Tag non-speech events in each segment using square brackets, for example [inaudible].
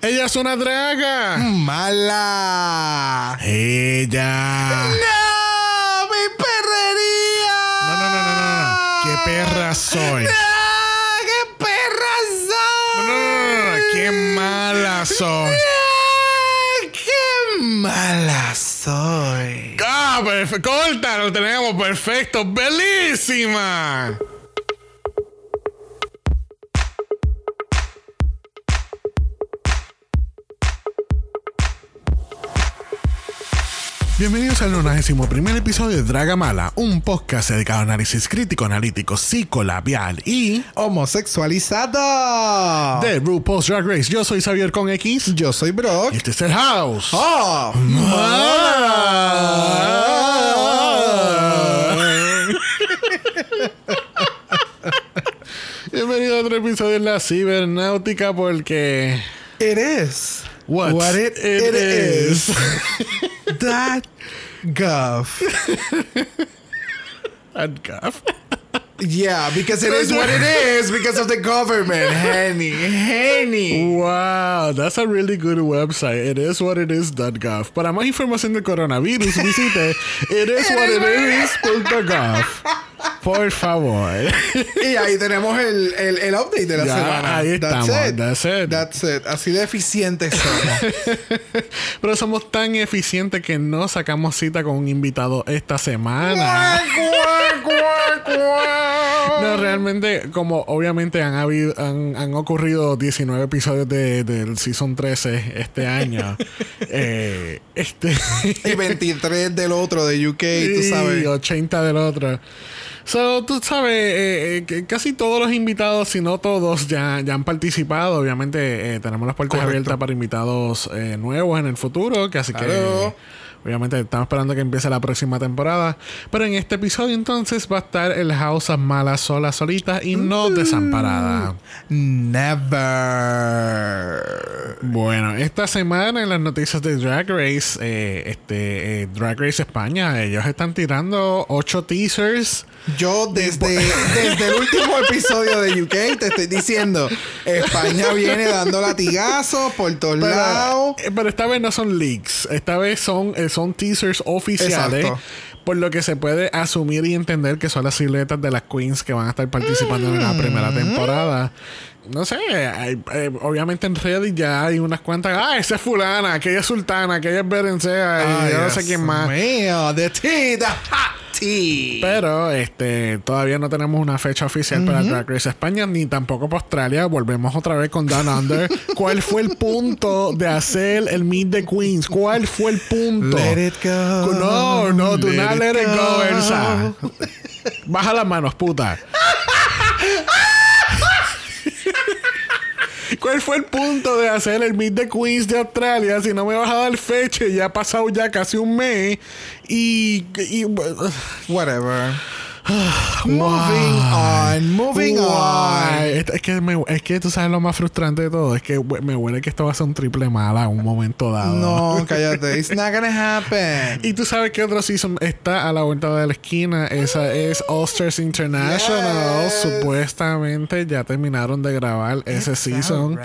Ella es una draga. Mala. Ella. ¡No! ¡Mi perrería! No, no, no, no, no, no. ¿Qué perra soy? ¡No! ¡Qué perra soy! No, no, no, no, no. Qué mala soy. ¡Ah! ¡Qué mala soy! Ah, perfecto. Corta, lo tenemos perfecto. Bellísima. Bienvenidos al 91 primer episodio de Draga Mala, un podcast dedicado a análisis crítico, analítico, psicolabial y ¡Homosexualizado! de RuPaul's Drag Race. Yo soy Xavier con X Yo soy Brock. y este es el House. ¡Oh! [laughs] Bienvenido a otro episodio de la cibernáutica porque... It is. What, What it, it is. [laughs] that guff. And gaff. Yeah, because it is what it [laughs] is because of the government, Henny. Henny. Wow, that's a really good website. It is what it is.gov. Para más información del coronavirus, visite [laughs] itiswhatitis.gov. Por favor. Y ahí tenemos el, el, el update de la Ya, semana. ahí That's estamos. it. That's it. That's it. Así de eficientes somos. [laughs] Pero somos tan eficientes que no sacamos cita con un invitado esta semana. No, realmente, como obviamente han habido, han, han ocurrido 19 episodios de, del Season 13 este año. [laughs] eh, este. y 23 del otro de UK, tú [laughs] y sabes. 80 del otro. So, tú sabes, eh, eh, que casi todos los invitados, si no todos, ya, ya han participado. Obviamente, eh, tenemos las puertas Correcto. abiertas para invitados eh, nuevos en el futuro, que así Claro. que. Obviamente estamos esperando que empiece la próxima temporada. Pero en este episodio entonces va a estar el House of Mala sola, solita y no desamparada. Never. Bueno, esta semana en las noticias de Drag Race, eh, este eh, Drag Race España, ellos están tirando ocho teasers. Yo desde, [laughs] desde el último episodio de UK te estoy diciendo, España viene dando latigazos por todos Pero, lados. eh, pero esta vez no son leaks, esta vez son, eh, son teasers oficiales. Exacto. Por lo que se puede asumir y entender que son las siluetas de las queens que van a estar participando en la primera temporada. No sé, hay- eh, obviamente en Reddit ya hay unas cuantas. Ah, esa es fulana, aquella es sultana, aquella es Berencea, y Ay, yo no sé quién más. Mío, the tea, the tea. Pero este todavía no tenemos una fecha oficial para Drag Race España ni tampoco para Australia. Volvemos otra vez con Down Under. [laughs] ¿Cuál fue el punto de hacer el Meet the Queens? ¿Cuál fue el punto? Let it go. No, no, do not let it go, Elsa. [laughs] Baja las manos, puta. [laughs] ¿Cuál fue el punto de hacer el Meet the Queens de Australia si no me vas a dar fecha? Ya ha pasado ya casi un mes y Whatever. [sighs] moving on, moving on. Why? Es, es que me- es que tú sabes lo más frustrante de todo. Es que me huele que esto va a ser un triple mala en un momento dado. No, [laughs] cállate. It's not gonna happen. Y tú sabes que otro season está a la vuelta de la esquina. Esa es All Stars International. Yes. Supuestamente ya terminaron de grabar ese season.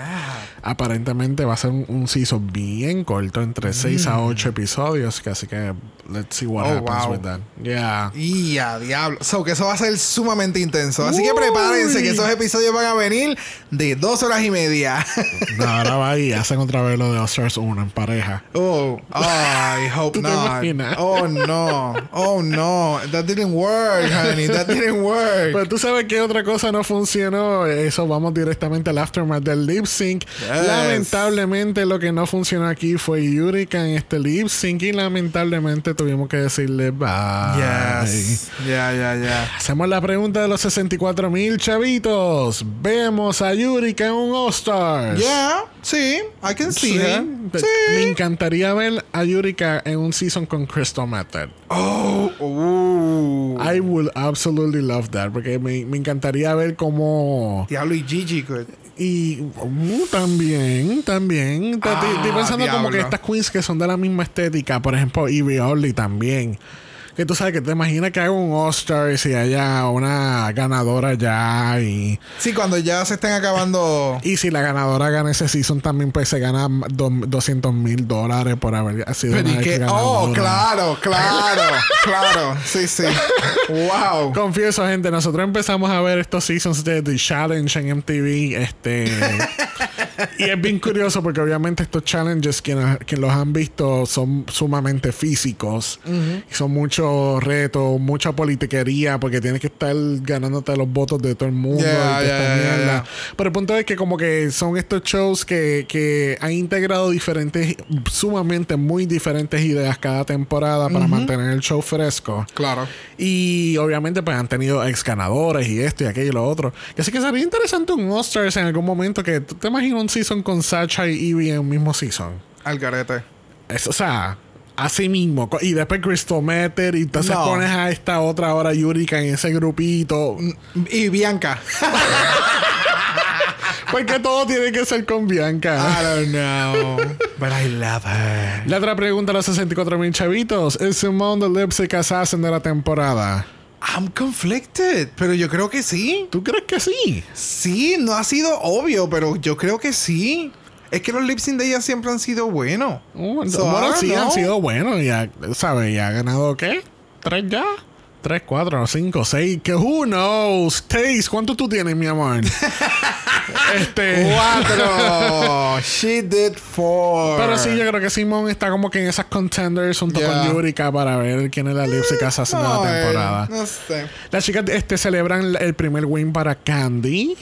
Aparentemente va a ser un, un season bien corto, entre 6 a 8 episodios. Que así que let's see what Mm. Oh, happens wow. with that. Yeah. Y a diablo. So, que eso va a ser sumamente intenso. Así que prepárense que esos episodios van a venir de dos horas y media. [laughs] No, ahora va y hacen otra vez lo de All Stars 1 en pareja. oh, I hope ¿Tú te not. Oh no. Oh no. That didn't work, honey. That didn't work. Pero tú sabes que otra cosa no funcionó. Eso vamos directamente al aftermath del lip sync. Lamentablemente lo que no funcionó aquí fue Yurika en este lip sync y lamentablemente tuvimos que decirle bye. Yes. Ya, ya, ya. Hacemos la pregunta de los 64 mil chavitos. Vemos a Yurika en un All Stars. Yeah. Sí. I can see Sí. her. Te- Sí. Me encantaría ver a Yurika en un season con Crystal Method. Oh. Ooh. I would absolutely love that. Porque me, me encantaría ver cómo. Diablo y Gigi could. Y uh, también, también. Te- Ah, Estoy pensando como que estas queens que son de la misma estética, por ejemplo, Evie Orly también. Que tú sabes que te imaginas que haga un All-Star y si haya una ganadora ya y... Sí, cuando ya se estén acabando... [laughs] Y si la ganadora gana ese season también pues se gana do- 200 mil dólares por haber sido Pero una y que... Oh, claro, claro, [laughs] claro. Sí, sí. Wow. Confieso, gente, nosotros empezamos a ver estos seasons de The Challenge en MTV. Este. [laughs] [laughs] y es bien curioso porque obviamente estos challenges, quienes, quienes los han visto, son sumamente físicos. Y son muchos retos, mucha politiquería, porque tienes que estar ganándote los votos de todo el mundo. Yeah, y yeah, yeah. Pero el punto es que como que son estos shows que, que han integrado diferentes, sumamente muy diferentes ideas cada temporada para mantener el show fresco. Claro. Y obviamente pues han tenido ex ganadores y esto y aquello y lo otro. Así que sería interesante un All-Stars en algún momento que tú te imaginas un season con Sacha y Evie en un mismo season. Al garete. Es, o sea, así mismo. Y después Crystal Meter y entonces No. pones a esta otra ahora Yurika en ese grupito. Y Bianca. [laughs] Porque todo tiene que ser con Bianca. I don't know. But I love her. La otra pregunta a los 64 mil chavitos. ¿Es Simone the Lipstick Assassin de la temporada? I'm conflicted. Pero yo creo que sí. ¿Tú crees que sí? Sí, no ha sido obvio, pero yo creo que sí. Es que los lip sync de ella siempre han sido buenos. Uh, So, bueno, sí, han sido buenos. ¿sabes? Y ha ganado, ¿qué? ¿Tres ya? ¿Tres, cuatro, cinco, seis? Que who knows? Taste, ¿cuánto tú tienes, mi amor? [laughs] este... Cuatro. [laughs] She did four. Pero sí, yo creo que Simón está como que en esas contenders junto Yeah. con Yurika para ver quién es la lipstick assassin de No, la eh, temporada. no sé. Las chicas este, celebran el primer win para Candy.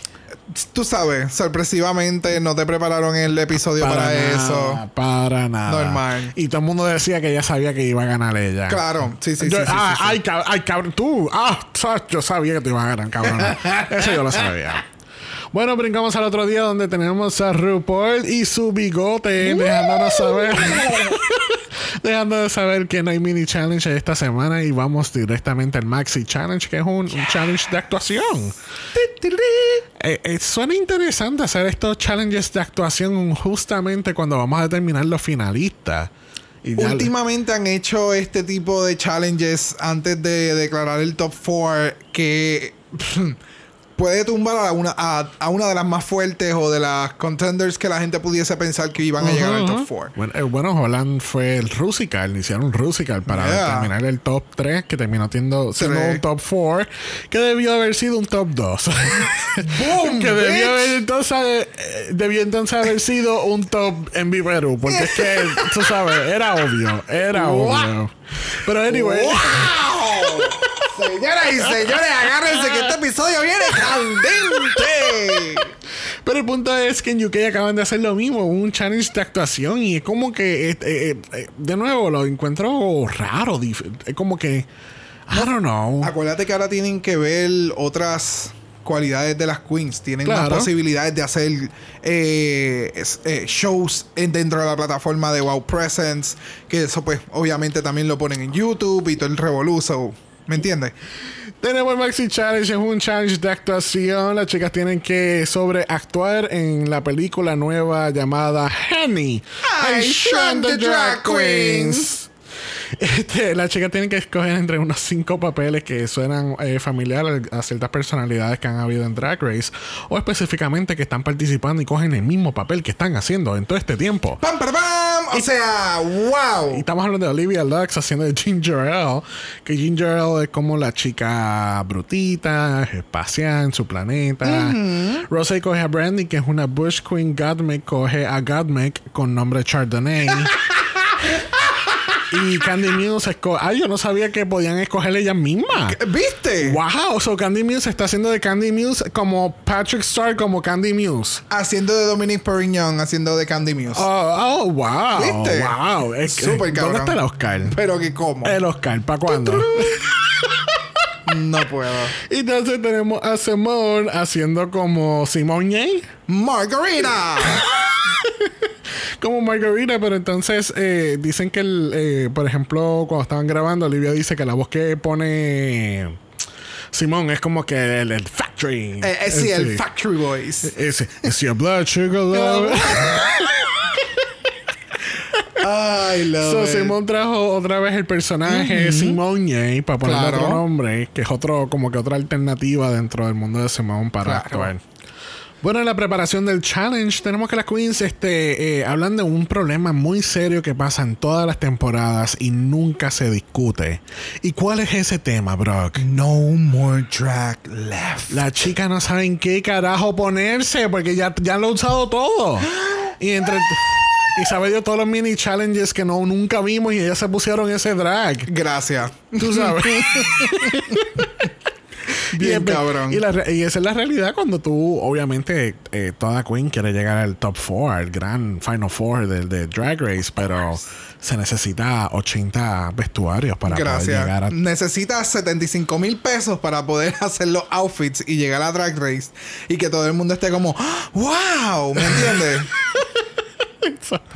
Tú sabes, sorpresivamente no te prepararon el episodio para, nada, eso. Para nada. Normal. Y todo el mundo decía que ella sabía que iba a ganar ella. Claro, sí, sí, Yo- sí, sí, ah, sí, sí. Ay, cab- ay, cabrón, tú. Ah, yo sabía que te iba a ganar, cabrón. [laughs] Eso yo lo sabía. Bueno, brincamos al otro día donde tenemos a RuPaul y su bigote dejándonos saber. Dejando de saber que no hay mini challenge esta semana y vamos directamente al maxi challenge, que es un, un challenge de actuación. Eh, eh, suena interesante hacer estos challenges de actuación justamente cuando vamos a determinar los finalistas. Y Últimamente han hecho este tipo de challenges antes de declarar el top 4 que [clears throat] puede tumbar a una, a, a una de las más fuertes o de las contenders que la gente pudiese pensar que iban a llegar al top 4. Bueno, eh, bueno, Holland fue el Rusical, hicieron un Rusical para Yeah. determinar el top 3, que terminó siendo, un top 4, que debió haber sido un top 2. ¡Boom! [laughs] que debió haber entonces, eh, debió entonces haber sido un top en Perú, porque es que, tú sabes, era obvio, era Wow. obvio. Pero anyway, ¡Wow! [laughs] Señoras y señores, agárrense que este episodio viene candente. Pero el punto es que en UK acaban de hacer lo mismo, un challenge de actuación y es como que, eh, eh, eh, de nuevo, lo encuentro raro, es como que, I don't know. Acuérdate que ahora tienen que ver otras cualidades de las queens. Tienen más Claro. posibilidades de hacer shows en- dentro de la plataforma de Wow Presence. Que eso pues obviamente también lo ponen en YouTube y todo el revoluzo. ¿Me entiendes? Tenemos el Maxi Challenge, es un challenge de actuación. Las chicas tienen que sobreactuar en la película nueva llamada Henny. I Shrunk the Drag Queens. Este, las chicas tienen que escoger entre unos cinco papeles que suenan eh, familiares a ciertas personalidades que han habido en Drag Race o específicamente que están participando y cogen el mismo papel que están haciendo en todo este tiempo. ¡Pam, pam, pam! O sea, Y wow. estamos hablando de Olivia Lux haciendo de Ginger Ale. Que Ginger Ale es como la chica brutita, espacial en su planeta. Rosé coge a Brandy, que es una Bush Queen. Godmik coge a Godmik con nombre Chardonnay. [laughs] y Candy Muse. Ay, yo no sabía que podían escoger ellas mismas. ¿Viste? Wow, so Candy Muse está haciendo de Candy Muse como Patrick Star como Candy Muse. Haciendo de Dominic Perignon, haciendo de Candy Muse. Oh, oh, wow. ¿Viste? Wow. Es que- Súper ¿Dónde cabrón. está el Oscar? Pero que cómo. El Oscar, ¿para cuándo? [laughs] No puedo. Y entonces tenemos a Simone haciendo como Simone Margarita. [laughs] como Margarita, pero entonces eh, dicen que, el, eh, por ejemplo, cuando estaban grabando, Olivia dice que la voz que pone Simón es como que el, el factory. Eh, eh, sí, el. Factory Boys. Es, es your blood sugar love. [laughs] Ay, So. Simón trajo otra vez el personaje Simone para ponerle Claro. otro nombre, que es otro, como que otra alternativa dentro del mundo de Simón para Claro. actuar. Bueno, en la preparación del challenge tenemos que las queens este, eh, hablan de un problema muy serio que pasa en todas las temporadas y nunca se discute. ¿Y cuál es ese tema, Brock? No more drag left. Las chicas no saben qué carajo ponerse porque ya, ya lo han usado todo. Y entre... Y sabe Dios todos los mini challenges que no, nunca vimos y ellas se pusieron ese drag. Gracias. Tú sabes. [laughs] Bien Y cabrón. Y, la y esa es la realidad cuando tú, obviamente, eh, toda Queen quiere llegar al top 4, al gran Final Four del de Drag Race, pero se necesita 80 vestuarios para poder llegar a. Necesitas 75 mil pesos para poder [laughs] hacer los outfits y llegar a Drag Race y que todo el mundo esté como. ¡Wow! ¿Me entiendes? [laughs]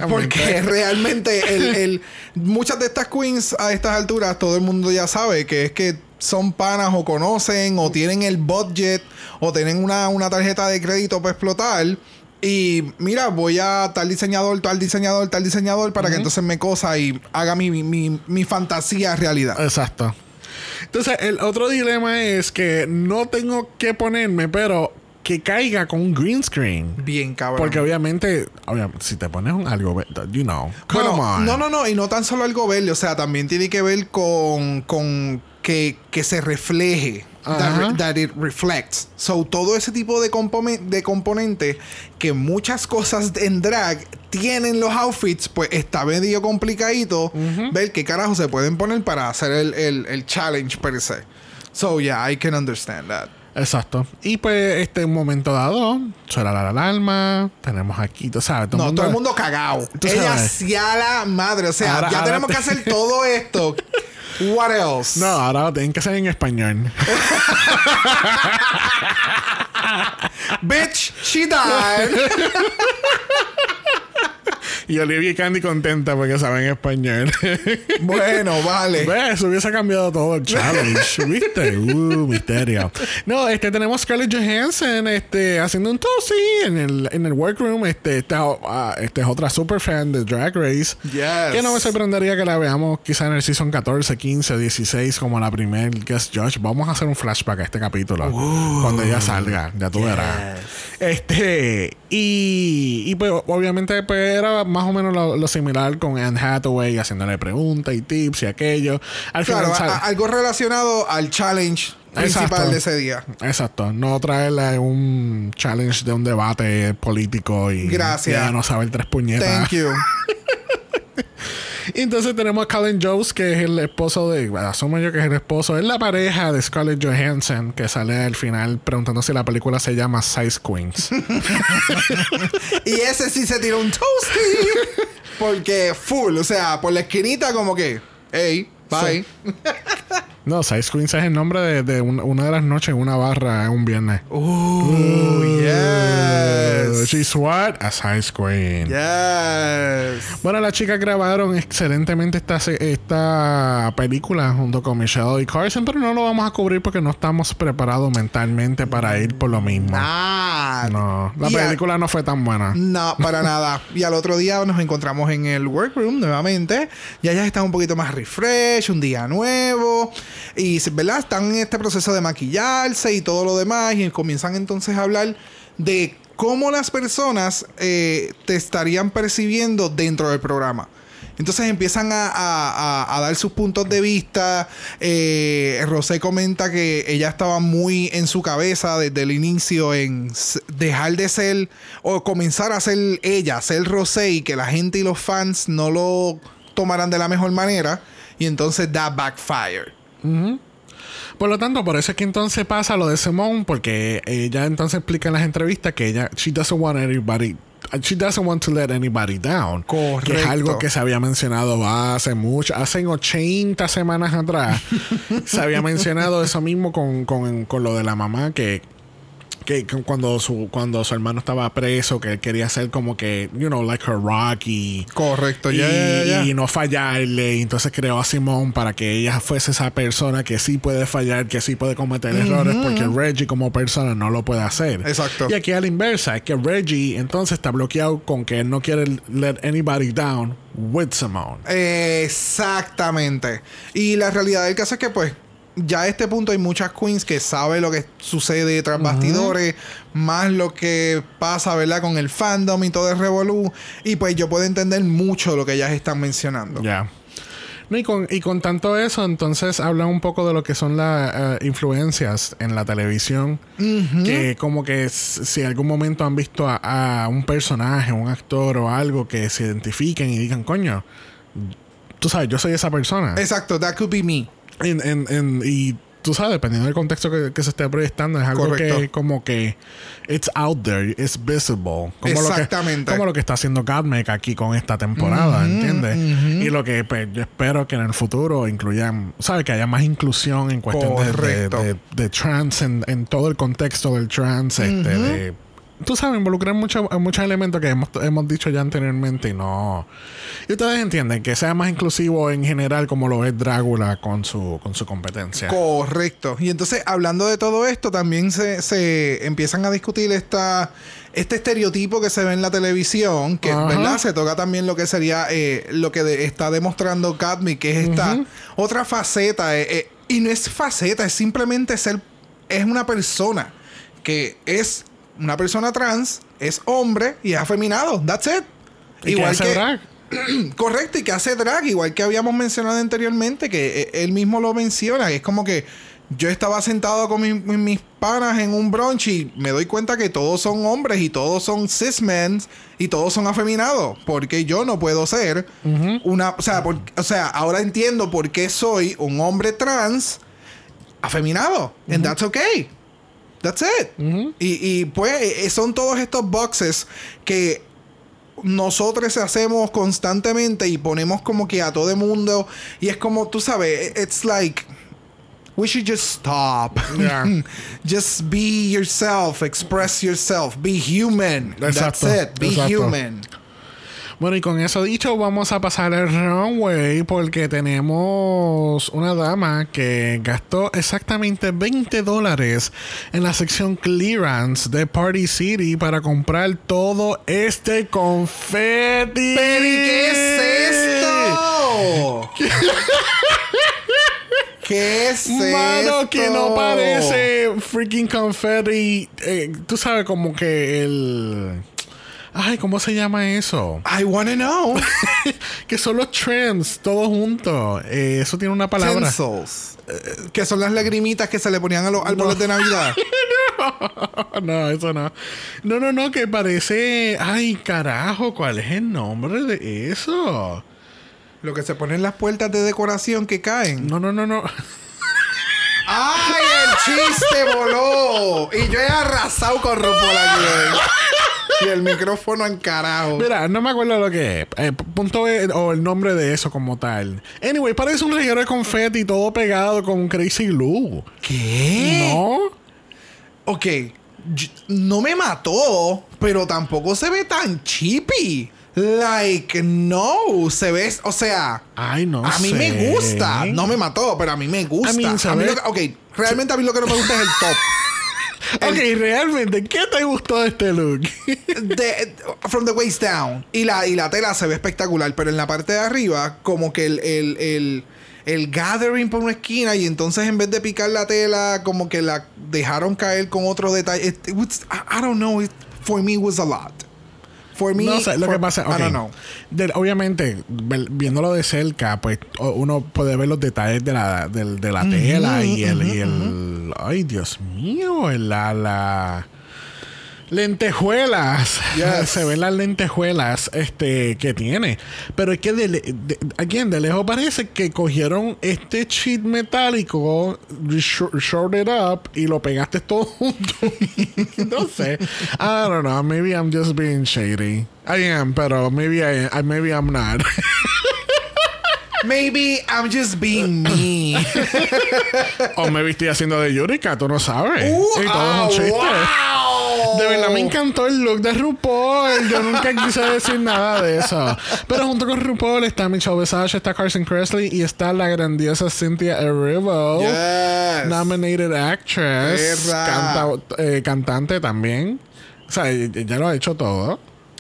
Porque realmente el, el- muchas de estas queens a estas alturas todo el mundo ya sabe que es que son panas o conocen o tienen el budget o tienen una, una tarjeta de crédito para explotar. Y mira, voy a tal diseñador, tal diseñador, tal diseñador para que entonces me cosa y haga mi, mi, mi- fantasía realidad. Exacto. Entonces, el otro dilema es que no tengo que ponerme, pero que caiga con un green screen. Bien, cabrón. Porque obviamente, obviamente, si te pones un algo, you know, come Bueno, on. no, no, no, y no tan solo algo verde, o sea, también tiene que ver con, con que, que se refleje. That, that it reflects. So, todo ese tipo de, compome- de componentes que muchas cosas en drag tienen los outfits, pues está medio complicadito ver qué carajo se pueden poner para hacer el, el, el challenge per se. So, yeah, I can understand that. Exacto. Y pues, este un momento dado, suena la alarma, tenemos aquí, tú sabes, todo No, mundo. todo el mundo cagado. Ella hacía la madre. O sea, Ahora- ya ahora tenemos te- que hacer todo esto. [laughs] What else? No, ahora lo tienen que hacer en español. [laughs] Bitch, she died. [laughs] y Olivia y Candy contenta porque saben español. [laughs] bueno, vale. ¿Ves? Hubiese cambiado todo el challenge. [laughs] ¿Viste? Uh, misterio. No, este tenemos Scarlett Johansson este, haciendo un tosi en el, en el workroom. Este, esta, ah, este es otra super fan de Drag Race. Yes. Que no me sorprendería que la veamos quizá en el season 14, 15, 16 como la primer guest judge. Vamos a hacer un flashback a este capítulo. cuando ella salga. Ya tú verás. Este... Y, y pues obviamente pues era más o menos lo, lo similar con Anne Hathaway haciéndole preguntas y tips y aquello. Al Claro, final a- algo relacionado al challenge principal Exacto. de ese día. Exacto, no traerle un challenge de un debate político y Gracias. y ella no sabe el tres puñetas. Thank you. [laughs] Y entonces tenemos a Colin Jones, que es el esposo de. Asumo yo que es el esposo. Es la pareja de Scarlett Johansson, que sale al final preguntando si la película se llama Size Queens. [laughs] y ese sí se tiró un toasty. Porque full, o sea, por la esquinita como que, hey, bye. [laughs] no, Size Queens es el nombre de, de un- una de las noches en una barra en un viernes. Ooh, yes. She's what? A Size Queen. Yes. Bueno, las chicas grabaron excelentemente esta, esta película junto con Michelle y Carson, pero no lo vamos a cubrir porque no estamos preparados mentalmente para ir por lo mismo. Ah. No, la película no fue tan buena. No, para [laughs] nada. Y al otro día nos encontramos en el workroom nuevamente. Y ellas están un poquito más refresh, un día nuevo. Y, ¿verdad? Están en este proceso de maquillarse y todo lo demás. Y comienzan entonces a hablar de cómo las personas eh, te estarían percibiendo dentro del programa. Entonces empiezan a, dar sus puntos de vista. Eh, Rosé comenta que ella estaba muy en su cabeza desde el inicio en dejar de ser o comenzar a ser ella, ser Rosé y que la gente y los fans no lo tomaran de la mejor manera. Y entonces da backfire. Por lo tanto, por eso es que entonces pasa lo de Simone, porque ella entonces explica en las entrevistas que ella, she doesn't want anybody, she doesn't want to let anybody down. Que es Correcto. algo que se había mencionado hace mucho, hace 80 semanas atrás. [laughs] se había mencionado eso mismo con, con, con lo de la mamá que que cu- cuando su cuando su hermano estaba preso, que él quería ser como que, you know, like her rock y Correcto, y, ya, ya. y no fallarle. Y entonces creó a Simone para que ella fuese esa persona que sí puede fallar, que sí puede cometer errores, porque Reggie como persona no lo puede hacer. Exacto. Y aquí a la inversa, es que Reggie entonces está bloqueado con que él no quiere let anybody down with Simone. Exactamente. Y la realidad del caso es que, pues, ya a este punto hay muchas queens que saben lo que sucede tras bastidores, más lo que pasa, ¿verdad? Con el fandom y todo el revolú. Y pues yo puedo entender mucho lo que ellas están mencionando. Ya. No, y, con, y con tanto eso, entonces habla un poco de lo que son las eh, influencias en la televisión. Que como que si en algún momento han visto a, a un personaje, un actor o algo que se identifiquen y digan, coño, tú sabes, yo soy esa persona. Exacto, that could be me. En- en- en- y tú sabes, dependiendo del contexto que, que se esté proyectando, es algo Correcto. que como que it's out there, it's visible. Como Exactamente. Lo que, como lo que está haciendo Godmake aquí con esta temporada, ¿entiendes? Y lo que pues, yo espero que en el futuro incluyan, ¿sabes? Que haya más inclusión en cuestión de, de, de- de trans, en, en todo el contexto del trans, este, de tú sabes, involucrar mucho- muchos elementos que hemos, hemos dicho ya anteriormente y no. Y ustedes entienden que sea más inclusivo en general como lo es Drácula con su, con su competencia. Correcto. Y entonces, hablando de todo esto, también se, se empiezan a discutir esta, este estereotipo que se ve en la televisión, que, Ajá. ¿verdad? Se toca también lo que sería eh, lo que de- está demostrando Cadmi, que es esta otra faceta. eh, eh, y no es faceta, es simplemente ser, es una persona que es una persona trans, es hombre y es afeminado. That's it. ¿Y qué hace drag? [clears throat] Correcto, y que hace drag, igual que habíamos mencionado anteriormente, que eh, él mismo lo menciona, que es como que yo estaba sentado con mi- mi- mis panas en un brunch y me doy cuenta que todos son hombres y todos son cis men y todos son afeminados, porque yo no puedo ser una, o sea, por- o sea, ahora entiendo por qué soy un hombre trans afeminado, and that's okay. That's it. y, y, pues eh, son todos estos boxes que nosotros hacemos constantemente y ponemos como que a todo el mundo y es como tú sabes it's like we should just stop Yeah. [laughs] just be yourself express yourself be human Exacto, that's it be exacto. human Bueno, y con eso dicho, vamos a pasar el runway porque tenemos una dama que gastó exactamente 20 dólares en la sección clearance de Party City para comprar todo este confeti. pero ¿y qué es esto? [laughs] ¿Qué es Mano, esto? que no parece freaking confetti. Eh, tú sabes, como que el. Ay, ¿cómo se llama eso? I wanna know [laughs] que son los trends, todos juntos. Eh, eso tiene una palabra. Tinsels. Eh, que son las lagrimitas que se le ponían a los árboles de Navidad. [laughs] no, eso no. No, no, no, que parece. Ay, carajo, ¿cuál es el nombre de eso? Lo que se ponen en las puertas de decoración que caen. No, no, no, no. ¡Ay, el chiste voló! Y yo he arrasado con RuPaul [laughs] aquí. [laughs] Y el micrófono en carajo. Mira, no me acuerdo lo que es. Eh, punto E, o el nombre de eso como tal. Anyway, parece un reguero de confeti todo pegado con crazy glue. ¿Qué? ¿No? Ok. No me mató, pero tampoco se ve tan chippy. Like, no. Se ve, o sea, Ay, no a mí sé. me gusta. No me mató, pero a mí me gusta. A mí lo que- ok, realmente a mí lo que no me gusta es el top. Ok, realmente, ¿qué te gustó de este look? [laughs] de, from the waist down. Y la, y la tela se ve espectacular, pero en la parte de arriba, como que el, el, el, el gathering por una esquina, y entonces en vez de picar la tela, como que la dejaron caer con otro detalle. It- it was- I, I don't know. It, for me, was a lot. For me, no sé, lo for- que pasa, I ok. don't know. De- obviamente, ver- viéndolo de cerca, pues uno puede ver los detalles de la, del- de, la tela y el, y el ay Dios mío, el- la, la lentejuelas. Yes. Se ven las lentejuelas este que tiene. Pero es que de, de- lejos parece que cogieron este sheet metálico, sh- shorted up y lo pegaste todo [laughs] junto. no sé. I don't know. Maybe I'm just being shady. I am, pero maybe I, I- maybe I'm not. [laughs] Maybe I'm just being me. [laughs] o me vestí haciendo de Yurika, tú no sabes. Uh, y todo ah, es un chiste. wow. De verdad me encantó el look de RuPaul. Yo nunca [laughs] quise decir nada de eso. Pero junto con RuPaul está Michelle Visage, está Carson Kressley y está la grandiosa Cynthia Erivo. Yes. Nominated actress. Canta- eh, cantante también. O sea, ya lo ha hecho todo.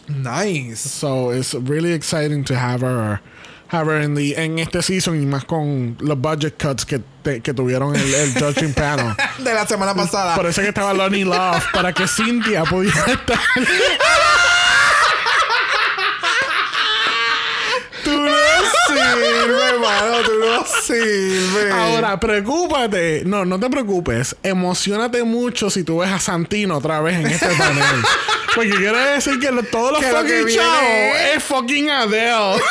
Nice. So it's really exciting to have her have her in the, en este season y más con los budget cuts que, te- que tuvieron el, el judging panel. [laughs] De la semana pasada. Por eso que estaba Lonnie Love para que Cynthia pudiera estar. [laughs] Tú no sirves, sirves. Ahora, preocúpate. No, no te preocupes. Emocionate mucho si tú ves a Santino otra vez en este panel. [laughs] Porque quiere decir que lo- todos los Que lo fucking viene chavos es- fucking Adele. [laughs]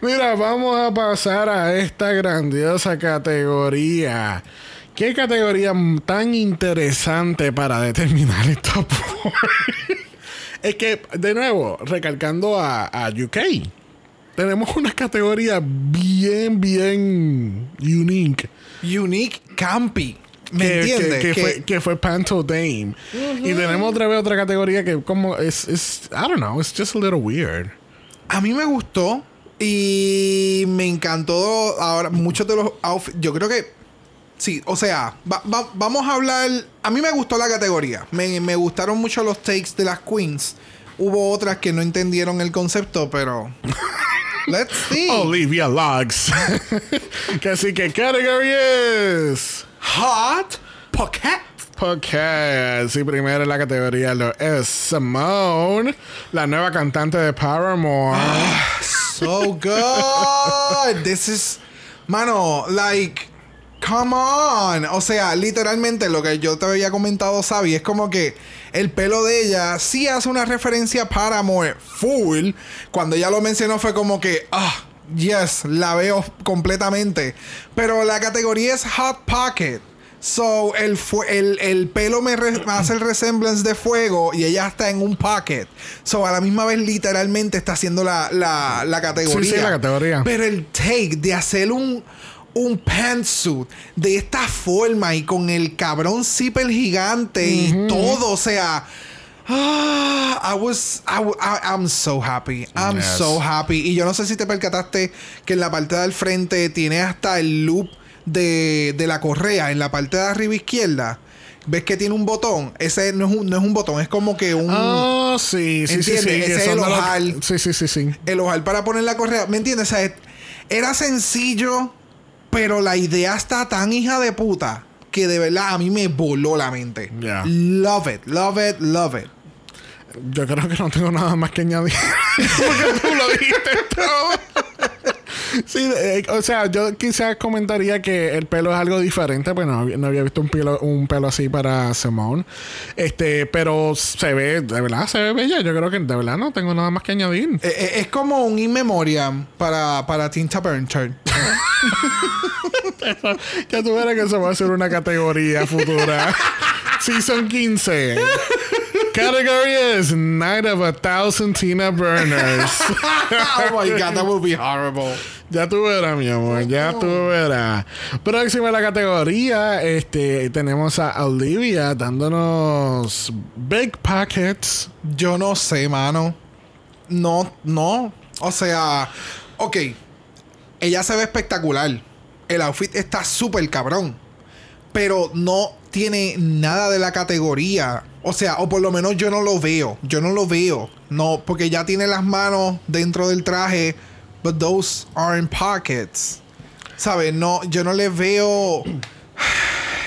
Mira, vamos a pasar a esta grandiosa categoría. ¿Qué categoría tan interesante para determinar el top 4? Es que, de nuevo, recalcando a, a UK, tenemos una categoría bien, bien unique. Unique Campy. ¿Me que, entiendes? que Que- fue, que fue Panto Dame. Y tenemos otra vez otra categoría que como es, es, I don't know, it's just a little weird. A mí me gustó y me encantó ahora muchos de los outfits. Yo creo que sí, o sea, va- va- vamos a hablar. A mí me gustó la categoría. Me, me gustaron mucho los takes de las queens. Hubo otras que no entendieron el concepto, pero [laughs] let's see. Olivia Logs. [laughs] que así que category es Hot Pocket. Porque sí, primero en la categoría lo es Simone, la nueva cantante de Paramore. So good. This is. Mano, like. Come on. O sea, literalmente lo que yo te había comentado, Sabi, es como que el pelo de ella sí hace una referencia a Paramore full. Cuando ella lo mencionó fue como que. Ah, yes, la veo completamente. Pero la categoría es Hot Pocket. So, el, el, el pelo me hace el resemblance de fuego y ella está en un pocket. So, a la misma vez, literalmente está haciendo la, la, la categoría. Sí, sí, la categoría. Pero el take de hacer un, un pantsuit de esta forma y con el cabrón zipper gigante y todo, o sea. Ah, I was, I, I- I'm so happy. I'm Yes. so happy. Y yo no sé si te percataste que en la parte del frente tiene hasta el loop de, de la correa. En la parte de arriba izquierda, ves que tiene un botón. Ese no es un, no es un botón, es como que un. Oh, sí, sí, sí, sí. Es el ojal. Sí, sí, sí, sí. el ojal para poner la correa. ¿Me entiendes? O sea, era sencillo, pero la idea está tan hija de puta que de verdad a mí me voló la mente. Love it, love it, love it. Yo creo que no tengo nada más que añadir. [laughs] Porque tú lo dijiste todo. Sí, eh, o sea, yo quizás comentaría que el pelo es algo diferente, pues no, había- no había visto un pelo, un pelo así para Simone. Este, pero se ve, de verdad, se ve bella. Yo creo que de verdad no tengo nada más que añadir. Eh, eh, es como un in memoriam para, para Tinta Bernchard. ya verás que eso va a ser una categoría futura. [laughs] Season 15. Category is Night of a Thousand Tina Burners. [laughs] oh my god, that would be horrible. Ya tú verás, mi amor, ya tú verás. Próxima a la categoría, este, tenemos a Olivia dándonos Big Pockets. Yo no sé, mano. No, no. O sea, ok. Ella se ve espectacular. El outfit está súper cabrón. Pero no tiene nada de la categoría. O sea, o por lo menos yo no lo veo. Yo no lo veo. No, porque ya tiene las manos dentro del traje. But those are in pockets. ¿Sabes? No, yo no le veo. [sighs]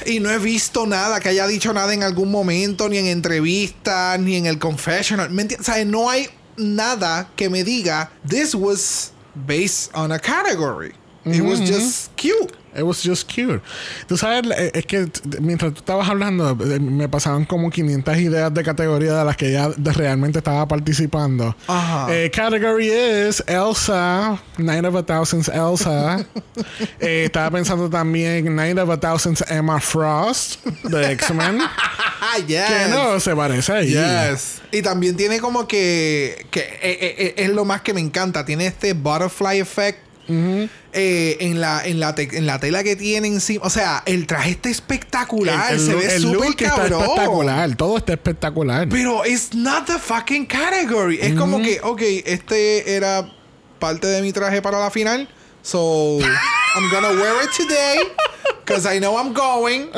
Y no he visto nada que haya dicho nada en algún momento, ni en entrevistas, ni en el confessional. ¿Me entiendes? ¿Sabes? No hay nada que me diga, this was based on a category. It was just cute. It was just cute. Tú sabes, eh, es que mientras tú estabas hablando, eh, me pasaban como 500 ideas de categoría de las que de- realmente estaba participando. Ajá. Eh, category is Elsa, Nine of a Thousands Elsa. [laughs] Eh, estaba pensando también Nine of a Thousands Emma Frost de X-Men. [laughs] Yes. que no se parece ahí. Yes. Y también tiene como que, que eh, eh, es lo más que me encanta. Tiene este butterfly effect eh, en, la, en, la te- en la tela que tiene encima. O sea, el traje está espectacular. El, el se ve súper look está cabrón. espectacular. Todo está espectacular. Pero it's not the fucking category. Es como que, ok, este era parte de mi traje para la final. So, I'm gonna wear it today. Because I know I'm going.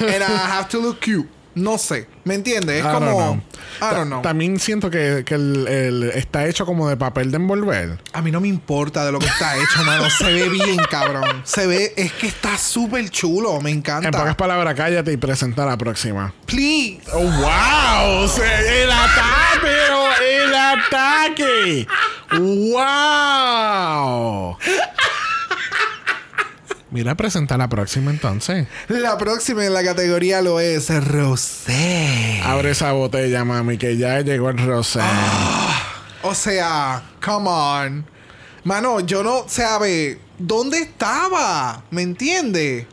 And I have to look cute. No sé. ¿Me entiendes? Es I don't como. know. I don't know. También siento que, que el, el- está hecho como de papel de envolver. A mí no me importa de lo que está hecho, [laughs] mano. Se ve bien, cabrón. Se ve, es que está súper chulo. Me En pocas encanta. palabras, cállate y presenta la próxima. Please. Oh, wow. El ataque, pero el ataque. [laughs] Wow. Mira, presenta la próxima entonces. La próxima en la categoría lo es Rosé. Abre esa botella, mami, que ya llegó el rosé. O sea, come on. Mano, yo no sabe dónde estaba. ¿Me entiende?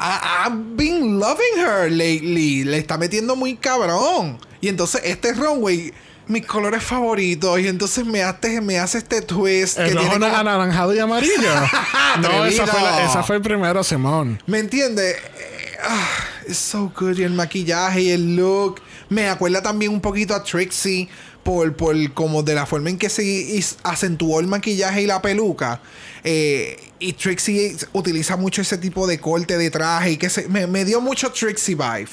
I- I've been loving her lately. Le está metiendo muy cabrón. Y entonces este runway, mis colores favoritos. Y entonces me hace, me hace este twist. el que rojo tiene como- anaranjado y amarillo. [laughs] no, esa fue, la- esa fue el primero, Simón. ¿Me entiende? Eh, ah, so good. Y el maquillaje y el look. Me acuerda también un poquito a Trixie. Por, por como de la forma en que se acentuó el maquillaje y la peluca. Eh, y Trixie utiliza mucho ese tipo de corte de traje. Y que se, me, me dio mucho Trixie vibe.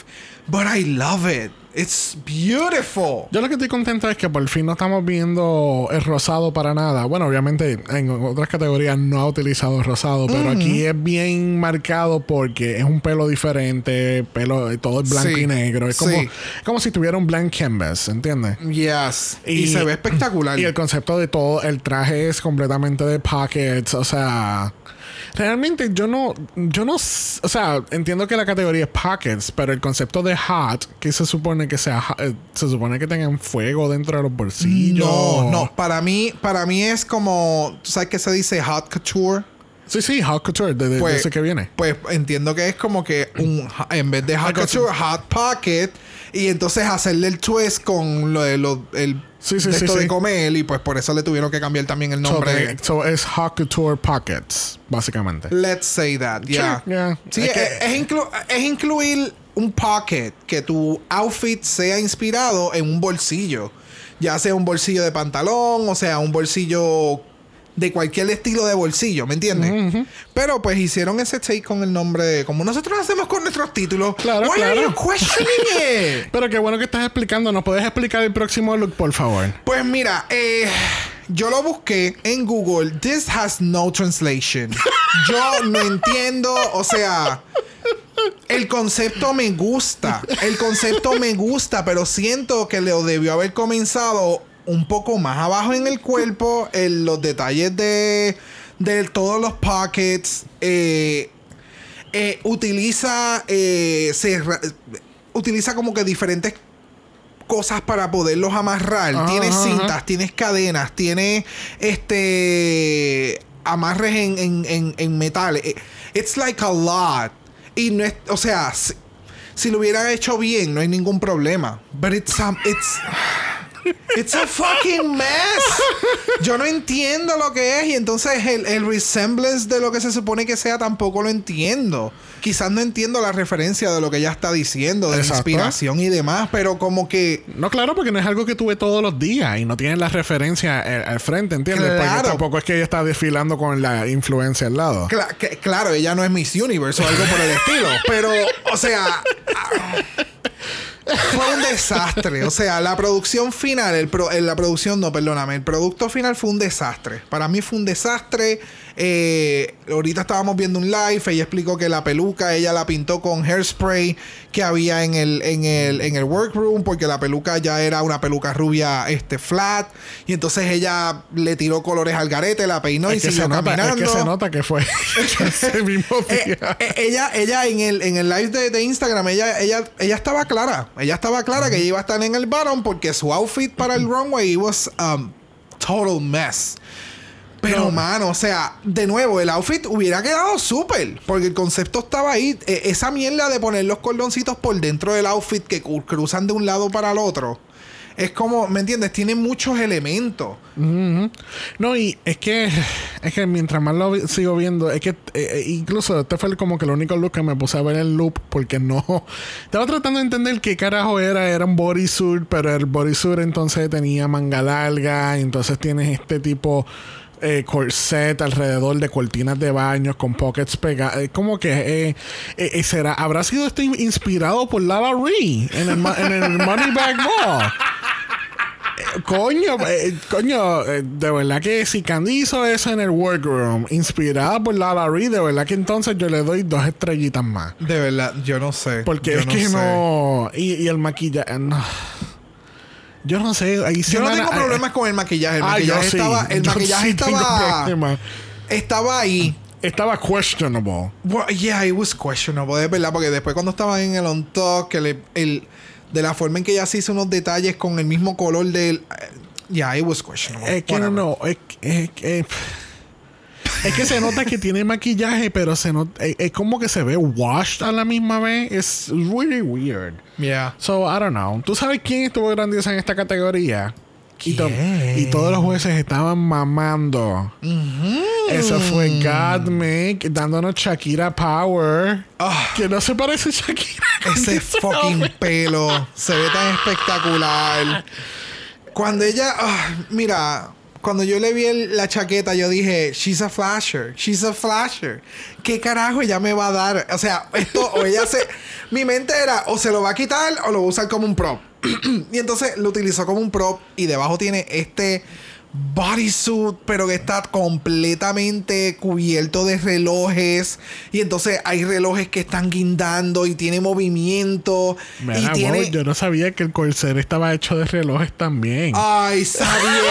But I love it. It's beautiful. Yo lo que estoy contento es que por fin no estamos viendo el rosado para nada. Bueno, obviamente en otras categorías no ha utilizado el rosado, pero aquí es bien marcado porque es un pelo diferente, pelo todo es blanco Sí, y negro. Es como, sí. como si tuviera un blank canvas, ¿entiendes? Yes. Y, se ve espectacular. Y el concepto de todo, el traje es completamente de pockets, o sea, realmente yo no, yo no, o sea, entiendo que la categoría es pockets, pero el concepto de hot, que se supone que sea, eh, se supone que tengan fuego dentro de los bolsillos. no, no. Para mí, para mí es como. ¿Tú sabes qué se dice hot couture? Sí, sí, hot couture, de, de- de Pues, ese que viene. Pues entiendo que es como que un en vez de hot couture, hot pocket. Y entonces hacerle el twist con lo de lo, el Sí, sí, de sí, esto de comer. Y pues por eso le tuvieron que cambiar también el So, nombre. so es hot couture pockets, básicamente. Let's say that, yeah. Sure, yeah. Sí, Es es, que- es inclu- es incluir un pocket, que tu outfit sea inspirado en un bolsillo. Ya sea un bolsillo de pantalón, o sea, un bolsillo de cualquier estilo de bolsillo, ¿me entiendes? Pero pues hicieron ese take con el nombre, como nosotros hacemos con nuestros títulos. Claro, Why are claro. you questioning [laughs] it? Pero qué bueno que estás explicando. ¿Nos puedes explicar el próximo look, por favor? Pues mira, eh, yo lo busqué en Google. This has no translation. Yo no entiendo, o sea, el concepto me gusta. El concepto me gusta, pero siento que lo debió haber comenzado un poco más abajo en el cuerpo, en los detalles de, de todos los pockets. eh, eh, utiliza, eh, se utiliza como que diferentes cosas para poderlos amarrar. Ajá, tienes ajá. cintas, tienes cadenas, tienes este amarres en, en, en, en metal. It's like a lot. Y no es, o sea, si, si lo hubieran hecho bien, no hay ningún problema. But it's um, it's It's a fucking mess. Yo no entiendo lo que es y entonces el, el resemblance de lo que se supone que sea tampoco lo entiendo. Quizás no entiendo la referencia de lo que ella está diciendo, de la inspiración y demás, pero como que No, claro, porque no es algo que tuve todos los días y no tienes la referencia al frente, ¿entiendes? Porque Claro. tampoco es que ella está desfilando con la influencia al lado. Cla- que- claro, ella no es Miss Universe o algo por el estilo, pero, o sea, ah, fue un desastre. O sea, la producción final, el pro- eh, la producción, no, perdóname, el producto final fue un desastre. Para mí fue un desastre. Eh, ahorita estábamos viendo un live, ella explicó que la peluca ella la pintó con hairspray que había en el, en el, en el workroom, porque la peluca ya era una peluca rubia este, flat. Y entonces ella le tiró colores al garete, la peinó y Es siguió se nota, es caminando. que se nota que fue [laughs] ese mismo Eh, día. eh, ella, ella en el, en el live de, de Instagram, ella, ella, ella estaba clara. Ella estaba clara que ella iba a estar en el bottom porque su outfit para el runway was um, total mess. Pero, No. mano, o sea, de nuevo, el outfit hubiera quedado súper. Porque el concepto estaba ahí. Eh, esa mierda de poner los cordoncitos por dentro del outfit que cru- cruzan de un lado para el otro. Es como, ¿me entiendes? Tiene muchos elementos. No, y es que es que mientras más lo vi- sigo viendo, es que eh, eh, incluso este fue como que el único look que me puse a ver el loop porque no [laughs] estaba tratando de entender qué carajo era, era un bodysuit, pero el bodysuit entonces tenía manga larga, y entonces tienes este tipo eh, corset alrededor de cortinas de baños con pockets pegados. como que eh, eh, eh, será, habrá sido esto in- inspirado por Lala Ree en el, en el Moneybag Ball. [laughs] Coño, eh, coño, eh, de verdad que si Candy hizo eso en el workroom, inspirada por Lala Ree, de verdad que entonces yo le doy dos estrellitas más. De verdad, yo no sé. Porque Yo es que sé. no. Y, y el maquillaje. no. Yo no sé. Ahí Yo no tengo problemas con el maquillaje. El Ah, maquillaje sí. estaba. El Yo maquillaje sí tengo estaba. ahí. Estaba questionable. Well, yeah, it was questionable, de verdad, porque después cuando estaba en el on top, que le, el, de la forma en que ella se hizo unos detalles con el mismo color del. eh, Yeah, it was questionable. Es que no, es, es que. Es que se nota que tiene maquillaje, pero se nota, es, es como que se ve washed a la misma vez. Es really weird. Yeah. So, I don't know. ¿Tú sabes quién estuvo grandiosa en esta categoría? Y, y todos los jueces estaban mamando. Eso fue Godmik dándonos Shakira Power. Ah. Que no se parece a Shakira. [laughs] Ese fucking pelo se ve tan espectacular. Cuando ella, ah, mira, cuando yo le vi la chaqueta, yo dije, she's a flasher, she's a flasher. ¿Qué carajo ella me va a dar? O sea, esto, o ella se. [laughs] Mi mente era, o se lo va a quitar o lo va a usar como un prop. [clears throat] y entonces lo utilizó como un prop y debajo tiene este bodysuit, pero que está completamente cubierto de relojes. Y entonces hay relojes que están guindando y tiene movimiento. Mira, y tiene. yo no sabía que el corset estaba hecho de relojes también. Ay, sabía.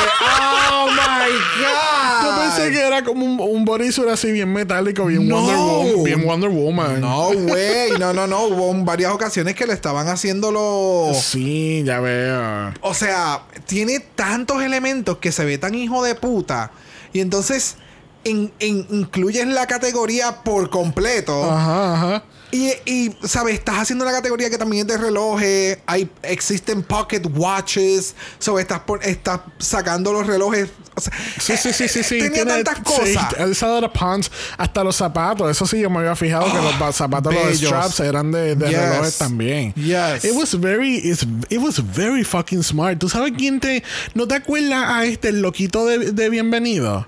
oh my God. [laughs] Yo pensé que era como un, un bodysuit así bien metálico, bien, No. Wonder, Woman, bien Wonder Woman. No, güey. No, no, no. Hubo en varias ocasiones que le estaban haciendo los. Sí, ya veo. O sea, tiene tantos elementos que se tan hijo de puta. Y entonces in- incluyes la categoría por completo. Ajá, ajá. Y, y, ¿sabes? Estás haciendo una categoría que también es de relojes. Hay, existen pocket watches. So, estás, sacando los relojes. O sea, Sí, sí, sí, sí, sí. Tenía Tiene- tantas sí, cosas. of the pants, hasta los zapatos. Eso sí, yo me había fijado que los ba- zapatos, los bellos. straps eran de, de Yes. relojes también. Yes. It was very, it was very fucking smart. ¿Tú sabes quién te, no te acuerdas a este, el loquito de, de Bienvenido?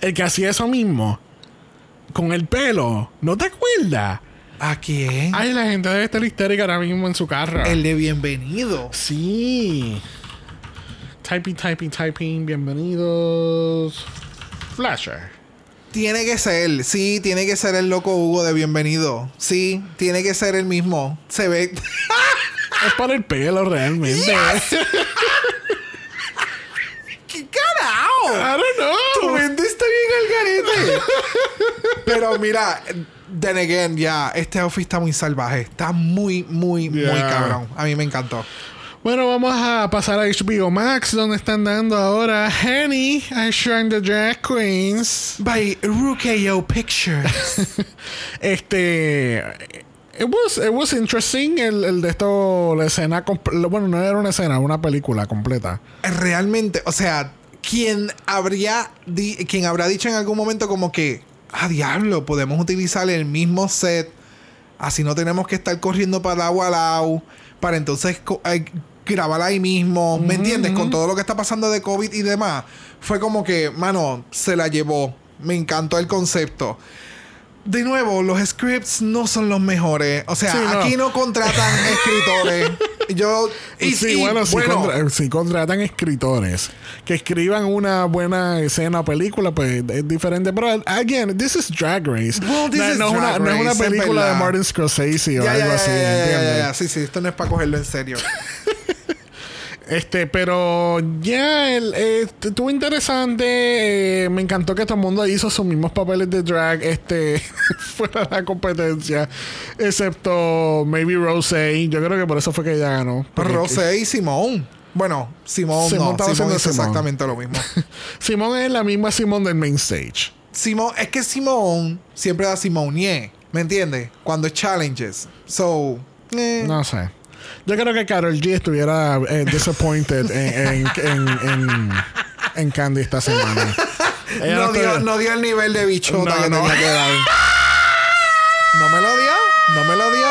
El que hacía eso mismo. Con el pelo. ¿No te acuerdas? ¿A quién? Ay, la gente debe estar histérica ahora mismo en su carro. El de bienvenido. Sí. Typing, typing, typing. Bienvenidos. Flasher. Tiene que ser, sí, tiene que ser el loco Hugo de bienvenido. Sí, tiene que ser el mismo. Se ve. [laughs] Es para el pelo realmente. ¿Qué carajo? I don't know. Tu mente está bien al garete. [laughs] Pero mira, then again, ya, este outfit está muy salvaje. Está muy, muy, muy cabrón. A mí me encantó. Bueno, vamos a pasar a HBO Max, donde están dando ahora Henny, a Shrine the Drag Queens. By Rukeo Pictures. [laughs] Este. It was, it was interesting el, el de esto, la escena. Bueno, no era una escena, una película completa. Realmente, o sea, quien habría di- quien habrá dicho en algún momento como que, ah, diablo, podemos utilizar el mismo set, así no tenemos que estar corriendo para agua al lado, para entonces eh, grabar ahí mismo, ¿me entiendes? Con todo lo que está pasando de COVID y demás, fue como que, mano, se la llevó, me encantó el concepto. De nuevo, los scripts no son los mejores. O sea, Sí, no. aquí no contratan [laughs] escritores. Yo y, sí, y, bueno, si, bueno, contra- si contratan escritores que escriban una buena escena o película, pues es diferente. Pero, again, this is Drag Race. Well, this no, is no una, no es una película de. Martin Scorsese o algo así, Sí, sí, esto no es para cogerlo en serio. [laughs] Este, pero ya el, eh, estuvo interesante. eh, me encantó que todo el mundo hizo sus mismos papeles de drag este [laughs] fuera de la competencia. Excepto maybe Rose. Yo creo que por eso fue que ella ganó. Porque- Rosé y Simón. Bueno, Simón Simón no. estaba Simón haciendo hizo Simón. exactamente lo mismo. [laughs] Simón es la misma Simón del main stage. Simón, es que Simón siempre da Simonier. ¿Me entiendes? Cuando es challenges. So, eh, No sé. Yo creo que Carol G estuviera eh, disappointed en, en, en, en, en Candy esta semana. [laughs] Ella no, dio, no dio el nivel de bichota No, que no. tenía que dar. No me lo dio. No me lo dio.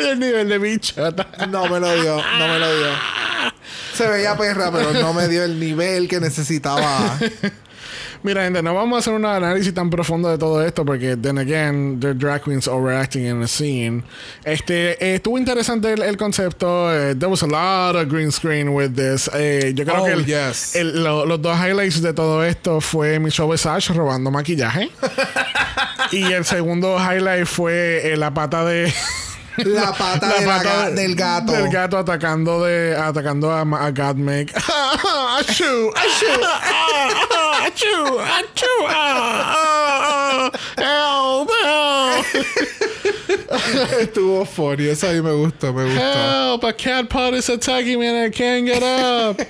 [laughs] el nivel de bichota. No me lo dio. No me lo dio. Se veía perra, pero no me dio el nivel que necesitaba. [laughs] Mira, gente, no vamos a hacer un análisis tan profundo de todo esto porque, then again, the drag queens overacting in the scene. Este, eh, estuvo interesante el, el concepto. eh, there was a lot of green screen with this. Eh, yo creo Oh, que el- yes. el- lo- los dos highlights de todo esto fue Michelle Visage robando maquillaje. [laughs] y el segundo highlight fue eh, la pata de... La pata, [laughs] La de la pata ga- de- del gato. Del gato atacando de atacando a, a Godmake. [laughs] Achoo, achoo, ah, ah, ah, help, help, [laughs] Estuvo funny. Eso a mí me gustó, me gustó. help, a cat pod is attacking me and I can't get up.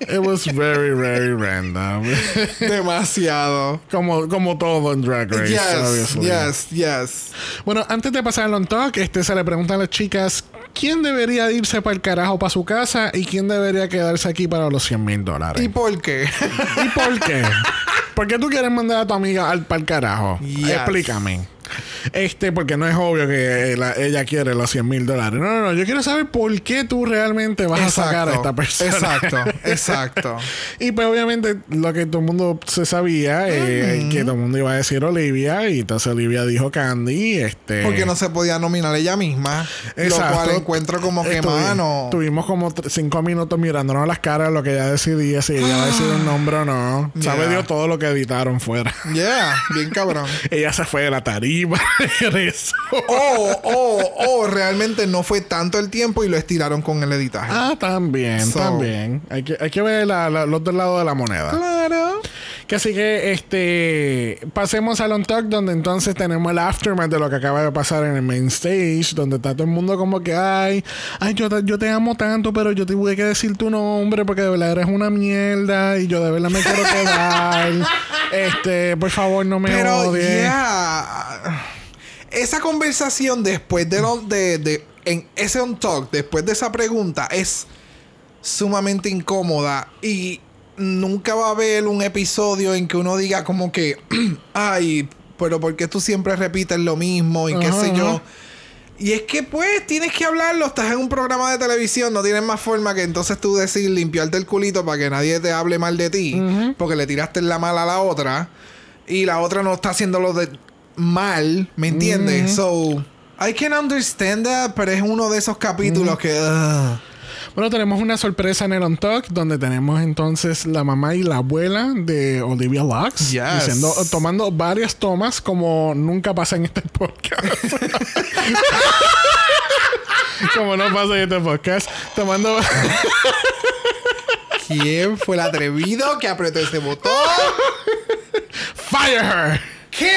It was very, very random. [laughs] Demasiado. como, como todo en Drag Race, Yes, obviously. yes, yes. Bueno, antes de pasar al on talk, este se le pregunta a las chicas quién debería irse para el carajo para su casa y quién debería quedarse aquí para los 100 mil dólares. ¿Y ¿Y, por qué? por qué? ¿Por qué tú quieres mandar a tu amiga al para el carajo? Yes. Explícame. Este, porque no es obvio que la- ella quiere los 100 mil dólares. No, no, no. Yo quiero saber por qué tú realmente vas a sacar a esta persona. Exacto, [laughs] exacto. Y pues obviamente lo que todo el mundo se sabía, eh, que todo el mundo iba a decir Olivia, y entonces Olivia dijo Candy, este... Porque no se podía nominar ella misma. Lo cual encuentro como que, Estuvi- mano. Tuvimos como cinco minutos mirándonos las caras lo que ella decidía, si ella va a decir un nombre o no. Sabe Yeah. Dios todo lo que editaron fuera. Yeah, bien cabrón. [laughs] ella se fue de la tarima, regresó. O, o, o realmente no fue tanto el tiempo y lo estiraron con el editaje. Ah, también, So- también. Hay que, hay que ver la- la- los dos lados de la moneda. Claro. Que así que este pasemos al on talk donde entonces tenemos el aftermath de lo que acaba de pasar en el main stage, donde está todo el mundo como que ay, ay yo te, yo te amo tanto, pero yo te tuve que decir tu nombre porque de verdad eres una mierda y yo de verdad me quiero quedar. [laughs] este, por favor, no me Pero, odies. yeah. Esa conversación después de, lo, de, de en ese on talk, después de esa pregunta, es sumamente incómoda y nunca va a haber un episodio en que uno diga como que, [clears throat] ay, pero ¿por qué tú siempre repites lo mismo y qué sé yo? Y es que pues tienes que hablarlo, estás en un programa de televisión, no tienes más forma que entonces tú decir limpiarte el culito para que nadie te hable mal de ti, porque le tiraste la mala a la otra y la otra no está haciéndolo de mal, ¿me entiendes? So, I can understand that, pero es uno de esos capítulos que ugh. Bueno, tenemos una sorpresa en el On Talk donde tenemos entonces la mamá y la abuela de Olivia Lux Yes. diciendo, tomando varias tomas como nunca pasa en este podcast. [laughs] como no pasa en este podcast, tomando [laughs] ¿Quién fue el atrevido que apretó ese botón? Fire her. ¿Qué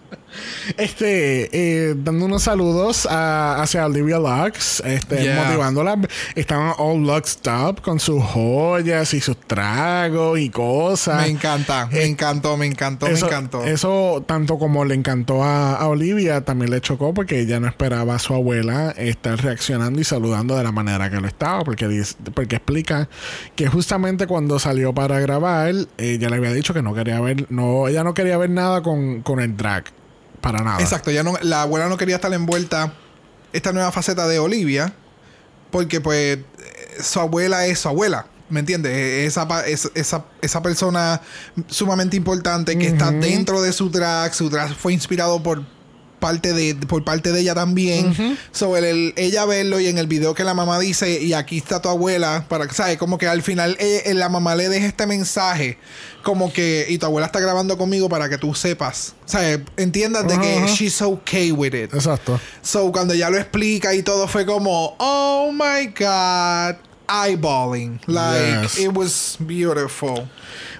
Este, eh, dando unos saludos a- hacia Olivia Lux, este, Yeah. motivándola. Estaban all luxed up con sus joyas y sus tragos y cosas. Me encanta, me encantó, me encantó, eso, me encantó. eso, tanto como le encantó a, a Olivia, también le chocó porque ella no esperaba a su abuela estar reaccionando y saludando de la manera que lo estaba. Porque, dice- porque explica que justamente cuando salió para grabar, ella le había dicho que no quería ver, no, ella no quería ver nada con, con el drag. Para nada. Exacto, ya no, la abuela no quería estar envuelta esta nueva faceta de Olivia porque pues eh, su abuela es su abuela, ¿me entiendes? Eh, Esa, esa, esa persona sumamente importante que está dentro de su drag, su drag fue inspirado por parte de por parte de ella también. Sobre el, ella verlo y en el video que la mamá dice y aquí está tu abuela para que sabes como que al final eh, la mamá le deja este mensaje como que y tu abuela está grabando conmigo para que tú sepas, sea, entiendas de que she's okay with it. Exacto. So cuando ella lo explica y todo fue como, "Oh my god." Eyeballing. Like, it was beautiful.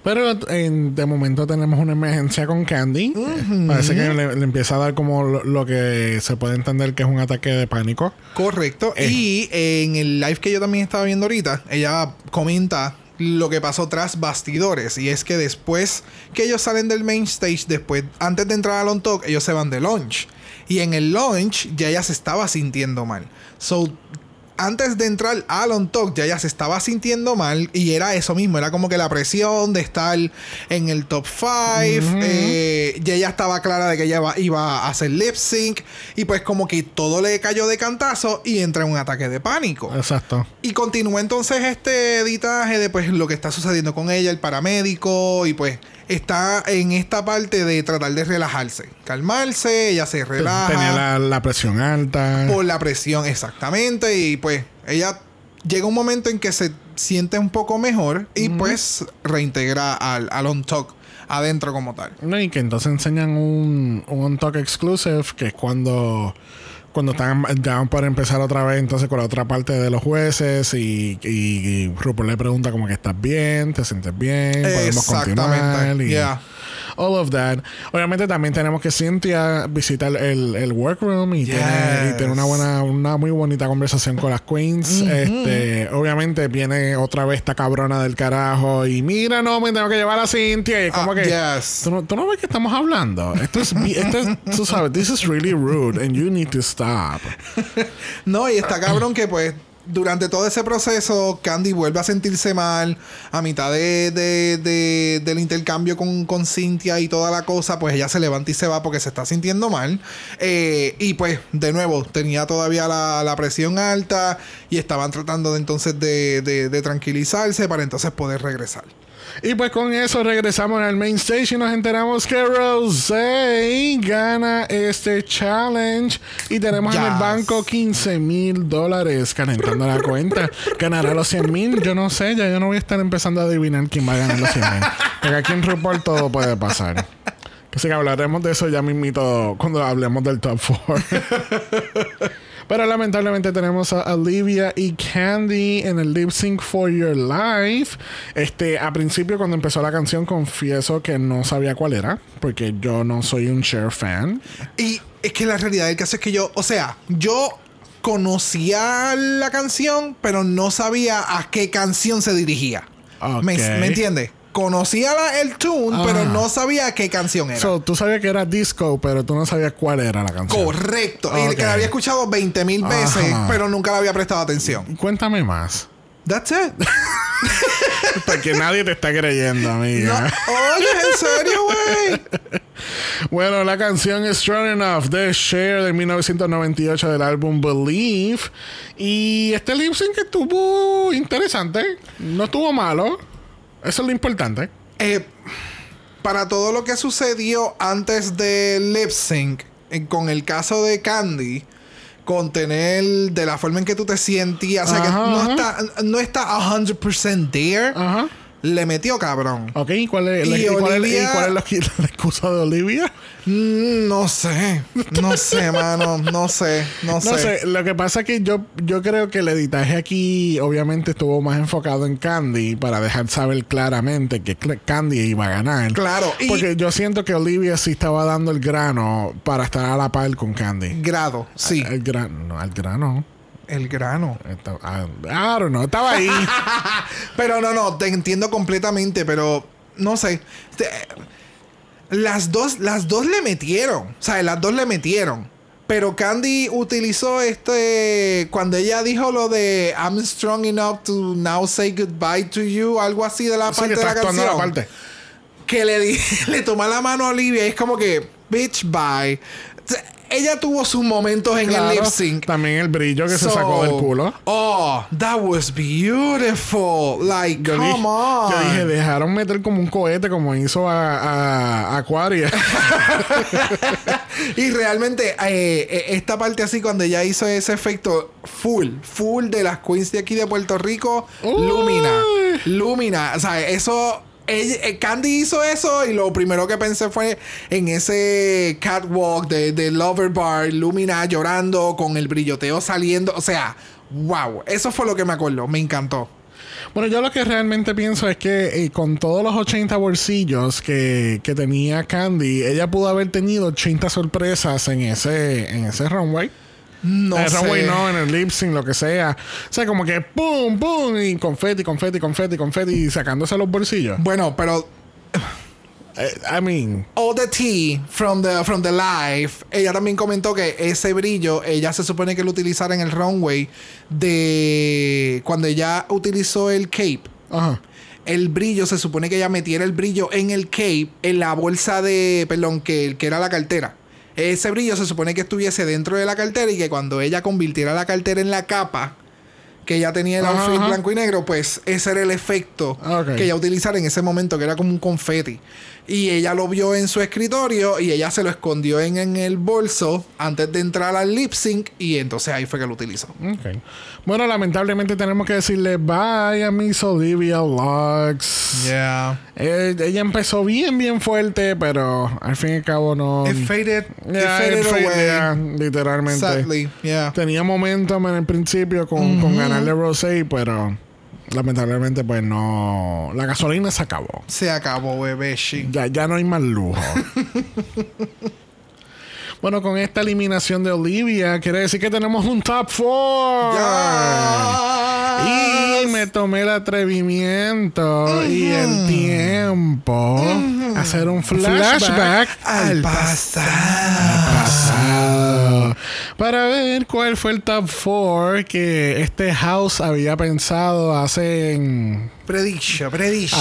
Pero de momento tenemos una emergencia con Candy. Parece que le, empieza a dar como lo, que se puede entender que es un ataque de pánico. Correcto. Eh. Y en el live que yo también estaba viendo ahorita, ella comenta lo que pasó tras bastidores. Y es que después que ellos salen del main stage, después, antes de entrar al on talk, ellos se van de launch. Y en el launch ya ella se estaba sintiendo mal. So antes de entrar al on talk ya ella se estaba sintiendo mal y era eso mismo, era como que la presión de estar en el top 5, eh, ya ella estaba clara de que ella iba, a hacer lip sync y pues como que todo le cayó de cantazo y entra en un ataque de pánico. Exacto. Y continúa entonces este editaje de pues lo que está sucediendo con ella, el paramédico y pues está en esta parte de tratar de relajarse, calmarse, ella se relaja. Tenía la, presión alta. Por la presión, exactamente. Y pues ella llega un momento en que se siente un poco mejor y pues reintegra al, al on talk adentro como tal. No, y que entonces enseñan un, un on talk exclusive que es cuando cuando están ya para empezar otra vez entonces con la otra parte de los jueces y, y, RuPaul le pregunta como que estás bien, te sientes bien, podemos continuar y all of that. Obviamente también tenemos que Cynthia visitar el, el workroom y, tener, una buena, una muy bonita conversación con las queens. Este, obviamente viene otra vez esta cabrona del carajo y mira, no, me tengo que llevar a Cynthia y como ah, que ¿tú, no, tú, no, ves que estamos hablando. Esto es, esto es, tú sabes, this is really rude and you need to stop. [laughs] no, y está cabrón que pues durante todo ese proceso, Candy vuelve a sentirse mal. A mitad de, de, del intercambio con, Cynthia y toda la cosa, pues ella se levanta y se va porque se está sintiendo mal. Eh, y pues, de nuevo, tenía todavía la, presión alta y estaban tratando de entonces de tranquilizarse para entonces poder regresar. Y pues con eso regresamos al main stage y nos enteramos que Rosé gana este challenge. Y tenemos en el banco 15 mil dólares calentando la cuenta. Ganará los 100 mil. Yo no sé, ya yo no voy a estar empezando a adivinar quién va a ganar los 100 mil. Porque aquí en RuPaul todo puede pasar. Así que hablaremos de eso ya mismito cuando hablemos del top 4. [laughs] Pero lamentablemente tenemos a Olivia y Candy en el lip sync for your life. Este, a principio cuando empezó la canción confieso que no sabía cuál era, porque yo no soy un Cher fan. Y es que la realidad del caso es que yo, o sea, yo conocía la canción, pero no sabía a qué canción se dirigía. ¿Me, ¿Me entiendes? Conocía el tune, pero ah. no sabía qué canción era. So, tú sabías que era disco, pero tú no sabías cuál era la canción. Correcto. Y que la había escuchado 20 mil veces, pero nunca la había prestado atención. Cuéntame más. That's it. [laughs] Porque nadie te está creyendo, amiga. Oye, ¿en serio, güey? [laughs] bueno, la canción es Strong Enough de Cher de 1998 del álbum Believe. Y este lip sync estuvo interesante. No estuvo malo. Eso es lo importante. Eh, para todo lo que sucedió antes de lip sync, eh, con el caso de Candy, con tener de la forma en que tú te sentías, o sea, que no está, no está 100% there. Ajá le metió cabrón. Ok, ¿cuál es, la, excusa de Olivia? Mm, no sé, no [laughs] sé, mano, no sé, no, no sé. Lo que pasa es que yo, yo creo que el editaje aquí obviamente estuvo más enfocado en Candy para dejar saber claramente que Candy iba a ganar. Claro. Porque yo siento que Olivia sí estaba dando el grano para estar a la par con Candy. Grado, sí. El, grano, no, el grano. El grano. Ah, no, estaba ahí. [laughs] pero no, no, te entiendo completamente, pero no sé. las dos, las dos le metieron. O sea, las dos le metieron. Pero Candy utilizó este. Cuando ella dijo lo de I'm strong enough to now say goodbye to you, algo así de la parte de la canción. Que le, [laughs] le toma la mano a Olivia y es como que, bitch, bye ella tuvo sus momentos en Claro, el lip sync. También el brillo que se sacó del culo. Oh, that was beautiful. Like, Yo, come dije, on. yo dije, dejaron meter como un cohete como hizo a, a, Aquaria. [laughs] y realmente, eh, eh, esta parte así, cuando ella hizo ese efecto full, full de las queens de aquí de Puerto Rico, Uy. Lumina. Lumina. O sea, eso. Eh, Candy hizo eso y lo primero que pensé fue en ese catwalk de, de Lover Bar, Lumina llorando con el brilloteo saliendo. O sea, wow. Eso fue lo que me acuerdo. Me encantó. Bueno, yo lo que realmente pienso es que eh, con todos los 80 bolsillos que, que tenía Candy, ella pudo haber tenido 80 sorpresas en ese, en ese runway. No en el sé. runway no, en el lip sync, lo que sea. O sea, como que pum, pum, y confeti, confeti, confeti, confeti, y sacándose los bolsillos. Bueno, pero Eh, I mean, all the tea from the from the live. Ella también comentó que ese brillo ella se supone que lo utilizara en el runway de cuando ella utilizó el cape. ajá. El brillo se supone que ella metiera el brillo en el cape en la bolsa de, perdón, que, que era la cartera. Ese brillo se supone que estuviese dentro de la cartera y que cuando ella convirtiera la cartera en la capa que ella tenía el outfit ajá. blanco y negro, pues ese era el efecto Ok. que ella utilizara en ese momento, que era como un confeti. Y ella lo vio en su escritorio y ella se lo escondió en, en el bolso antes de entrar al lip sync y entonces ahí fue que lo utilizó. Ok. Bueno, lamentablemente tenemos que decirle bye a Miss Olivia Lux. Yeah. Eh, ella empezó bien, bien fuerte, pero al fin y al cabo no. It faded, it Yeah, faded it faded, away. yeah, literalmente. Sadly, yeah. Tenía momentum en el principio con, con ganarle Rosé, pero lamentablemente, pues no. La gasolina se acabó. Se acabó, bebé. Ya, ya no hay más lujo. [laughs] bueno, con esta eliminación de Olivia, quiere decir que tenemos un top 4. Y me tomé el atrevimiento y el tiempo a hacer un flashback, al pasado. pasado para ver cuál fue el top 4 que este house había pensado hace en- prediction.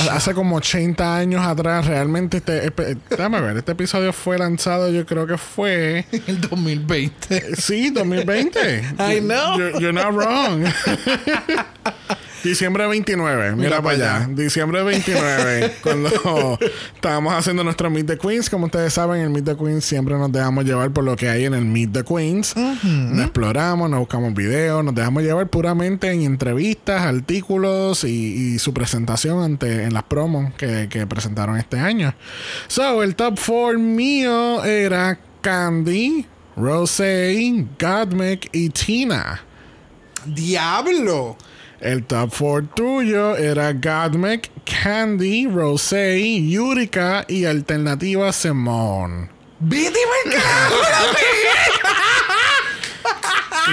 ha- hace como 80 años atrás. Realmente este, espe- déjame ver, este episodio fue lanzado, yo creo que fue [laughs] el 2020. sí, 2020. I know. You're, you're not wrong. [laughs] Diciembre 29, mira, Mira para allá. allá. Diciembre 29, [laughs] cuando estábamos haciendo nuestro Meet the Queens. Como ustedes saben, en el Meet the Queens siempre nos dejamos llevar por lo que hay en el Meet the Queens. Nos exploramos, nos buscamos videos, nos dejamos llevar puramente en entrevistas, artículos y, y su presentación ante, en las promos que, que presentaron este año. So, el top 4 mío era Candy, Rosé, Godmik y Tina. Diablo. El top 4 tuyo era Godmik, Candy, Rosé, Yurika y Alternativa Simone. Vete la pegué.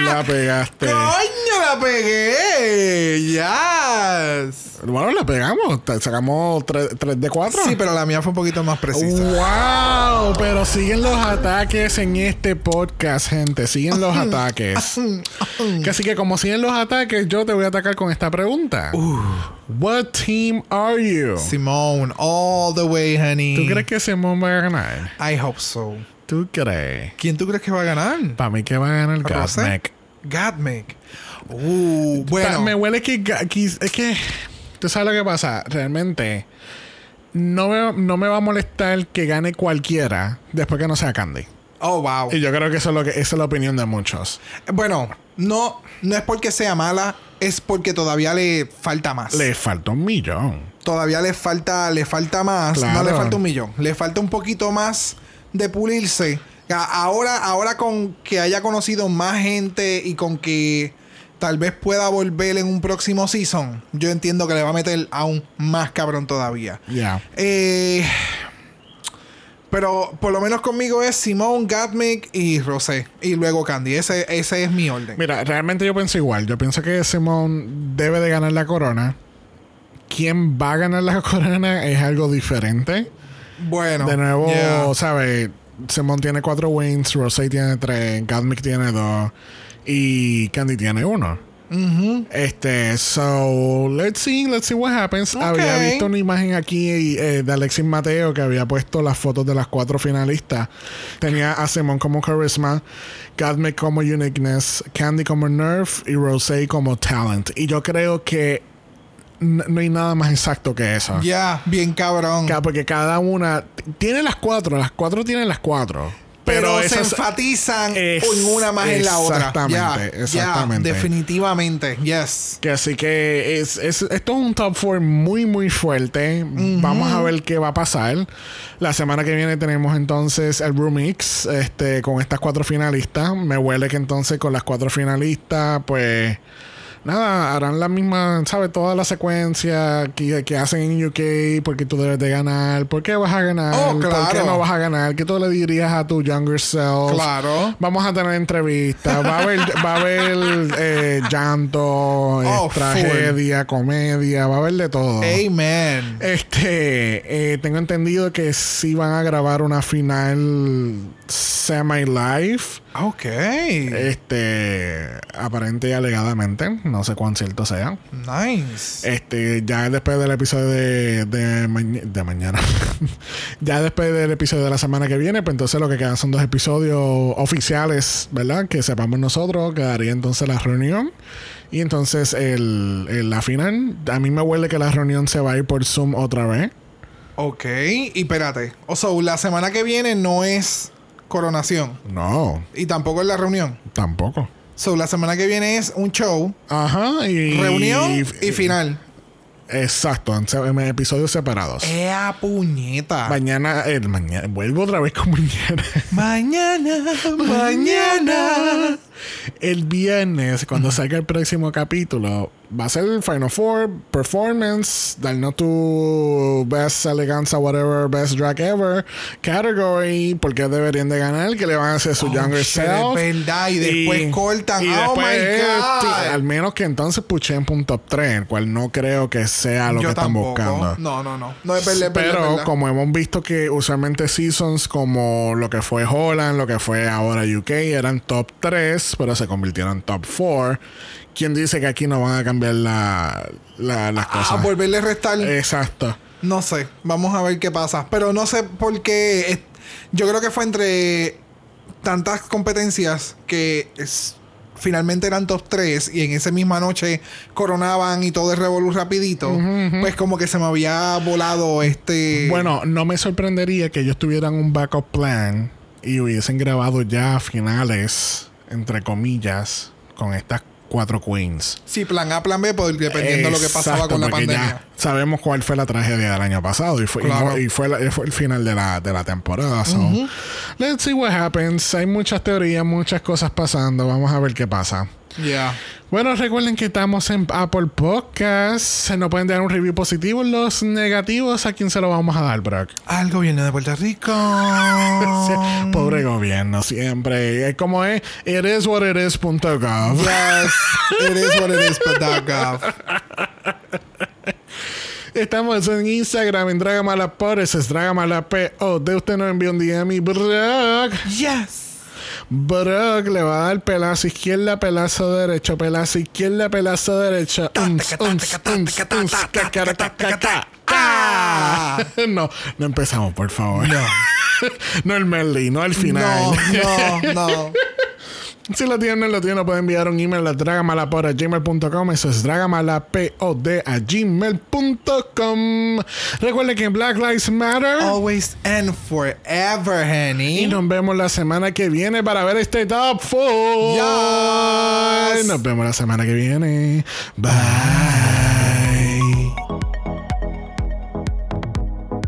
La pegaste. Coño, la pegué. Yes. Bueno, la pegamos. Sacamos 3 de 4. Sí, pero la mía fue un poquito más precisa. ¡Wow! Pero siguen los ataques en este podcast, gente. Siguen los [laughs] ataques. Que Así que como siguen los ataques, yo te voy a atacar con esta pregunta. What team are you? Simone, all the way, honey. ¿Tú crees que Simone va a ganar? I hope so. ¿Tú crees? ¿Quién tú crees que va a ganar? Para mí que va a ganar. Gottmik. Godmik. Uh, bueno. Me huele que- Es que... ¿Tú sabes lo que pasa? Realmente... No me, no me va a molestar que gane cualquiera después que no sea Candy. Oh, wow. Y yo creo que eso es lo que esa es la opinión de muchos. Bueno, no, no es porque sea mala, es porque todavía le falta más. Le falta un millón. Todavía le falta, le falta más. Claro. No le falta un millón. Le falta un poquito más de pulirse. Ahora, ahora con que haya conocido más gente y con que tal vez pueda volver en un próximo season, yo entiendo que le va a meter aún más cabrón todavía. Ya. Eh, pero por lo menos conmigo es Simone, Gatmic y Rosé. Y luego Candy. Ese, ese es mi orden. Mira, realmente yo pienso igual. Yo pienso que Simón debe de ganar la corona. Quién va a ganar la [laughs] corona es algo diferente. Bueno. de nuevo, yeah. ¿sabes? Simón tiene cuatro wins, Rosé tiene tres, Gadmick tiene dos y Candy tiene uno. Este, so, let's see, let's see what happens. Había visto una imagen aquí eh, de Alexis Mateo que había puesto las fotos de las cuatro finalistas. Tenía a Simon como Charisma, Cadme como Uniqueness, Candy como Nerf y Rosé como Talent. Y yo creo que no hay nada más exacto que eso. Ya, bien cabrón. Ca- Porque cada una tiene las cuatro, las cuatro tienen las cuatro. Pero Pero, se enfatizan Es- en una más en la otra. exactamente, exactamente. definitivamente. Yes. Que así que es, es- esto es un top 4 muy, muy fuerte. Vamos a ver qué va a pasar. La semana que viene tenemos entonces el Roomix este, con estas cuatro finalistas. Me huele que entonces con las cuatro finalistas, pues. Nada, harán la misma, ¿sabes? Toda la secuencia que, que hacen en UK, porque tú debes de ganar, por qué vas a ganar, Oh, por qué claro. no vas a ganar, qué tú le dirías a tu younger self. Claro. Vamos a tener entrevistas, va a haber, va a haber eh, llanto, eh, Oh, full. tragedia, comedia, va a haber de todo. Amen. Este, eh, tengo entendido que sí van a grabar una final semi-live. Ok. Este, aparente y alegadamente, no sé cuán cierto sea. Nice. Este, ya después del episodio de, de, maña- de mañana, [laughs] ya después del episodio de la semana que viene, pues entonces lo que quedan son dos episodios oficiales, ¿verdad? Que sepamos nosotros, quedaría entonces la reunión. Y entonces el, el- la final, a mí me huele que la reunión se va a ir por Zoom otra vez. Ok. Y espérate. O sea, la semana que viene no es coronación. No, Y tampoco es la reunión. tampoco. So, la semana que viene es un show, Ajá, y... reunión y, final. Exacto, en, episodios separados. ¡Ea puñeta! Mañana, el mañana, vuelvo otra vez con mañana. mañana, mañana. El viernes, cuando salga el próximo capítulo, va a ser el Final Four Performance, darnos tu Best Eleganza, whatever, Best Drag Ever category, porque deberían de ganar, que le van a hacer su Oh, Younger shit, Self. es verdad, y después cortan. Oh, my God. al menos que entonces puchen un top 3, el cual no creo que sea lo Yo que están buscando. No, no, no. No es verdad, es Pero verdad. como hemos visto que usualmente seasons como lo que fue Holland, lo que fue ahora UK, eran top 3, pero se convirtieron en top 4. ¿Quién dice que aquí no van a cambiar la, la- las A cosas? volverle a restar. Exacto. No sé, vamos a ver qué pasa. Pero no sé por qué. Yo creo que fue entre tantas competencias que es- finalmente eran top 3 y en esa misma noche coronaban y todo el revolú rapidito. Pues como que se me había volado este. Bueno, no me sorprendería que ellos tuvieran un backup plan y hubiesen grabado ya finales, entre comillas, con estas cuatro queens. Sí, plan A, plan B, dependiendo de lo que pasaba con la pandemia. ya sabemos cuál fue la tragedia del año pasado y fue, Claro. y fue, la- fue el final de la, de la temporada. So, let's see what happens. Hay muchas teorías, muchas cosas pasando. Vamos a ver qué pasa. Ya. Bueno, recuerden que estamos en Apple Podcasts. Nos pueden dar un review positivo. Los negativos, ¿a quién se lo vamos a dar, Brock? Al gobierno de Puerto Rico. [laughs] Pobre gobierno, siempre. Es como es, it is what it is.gov. Yes, it is what it is, but that gov. Estamos en Instagram, en Dragamalapod, ese es Dragamalapod. De usted nos envió un DM y Brock. Yes. Brock le va a dar pelazo izquierda, pelazo derecho, pelazo izquierda, pelazo. ¡Ah! No, no empezamos, por favor. No. [laughs] No el Merly, no el final. No, no, no. [laughs] Si lo tienen, lo tienen, pueden enviar un email a dragamalapod.gmail.com. Eso es dragamalapod a gmail.com. Recuerden que Black Lives Matter. Always and forever, honey. Y nos vemos la semana que viene para ver este top 4. Yes. Nos vemos la semana que viene. Bye.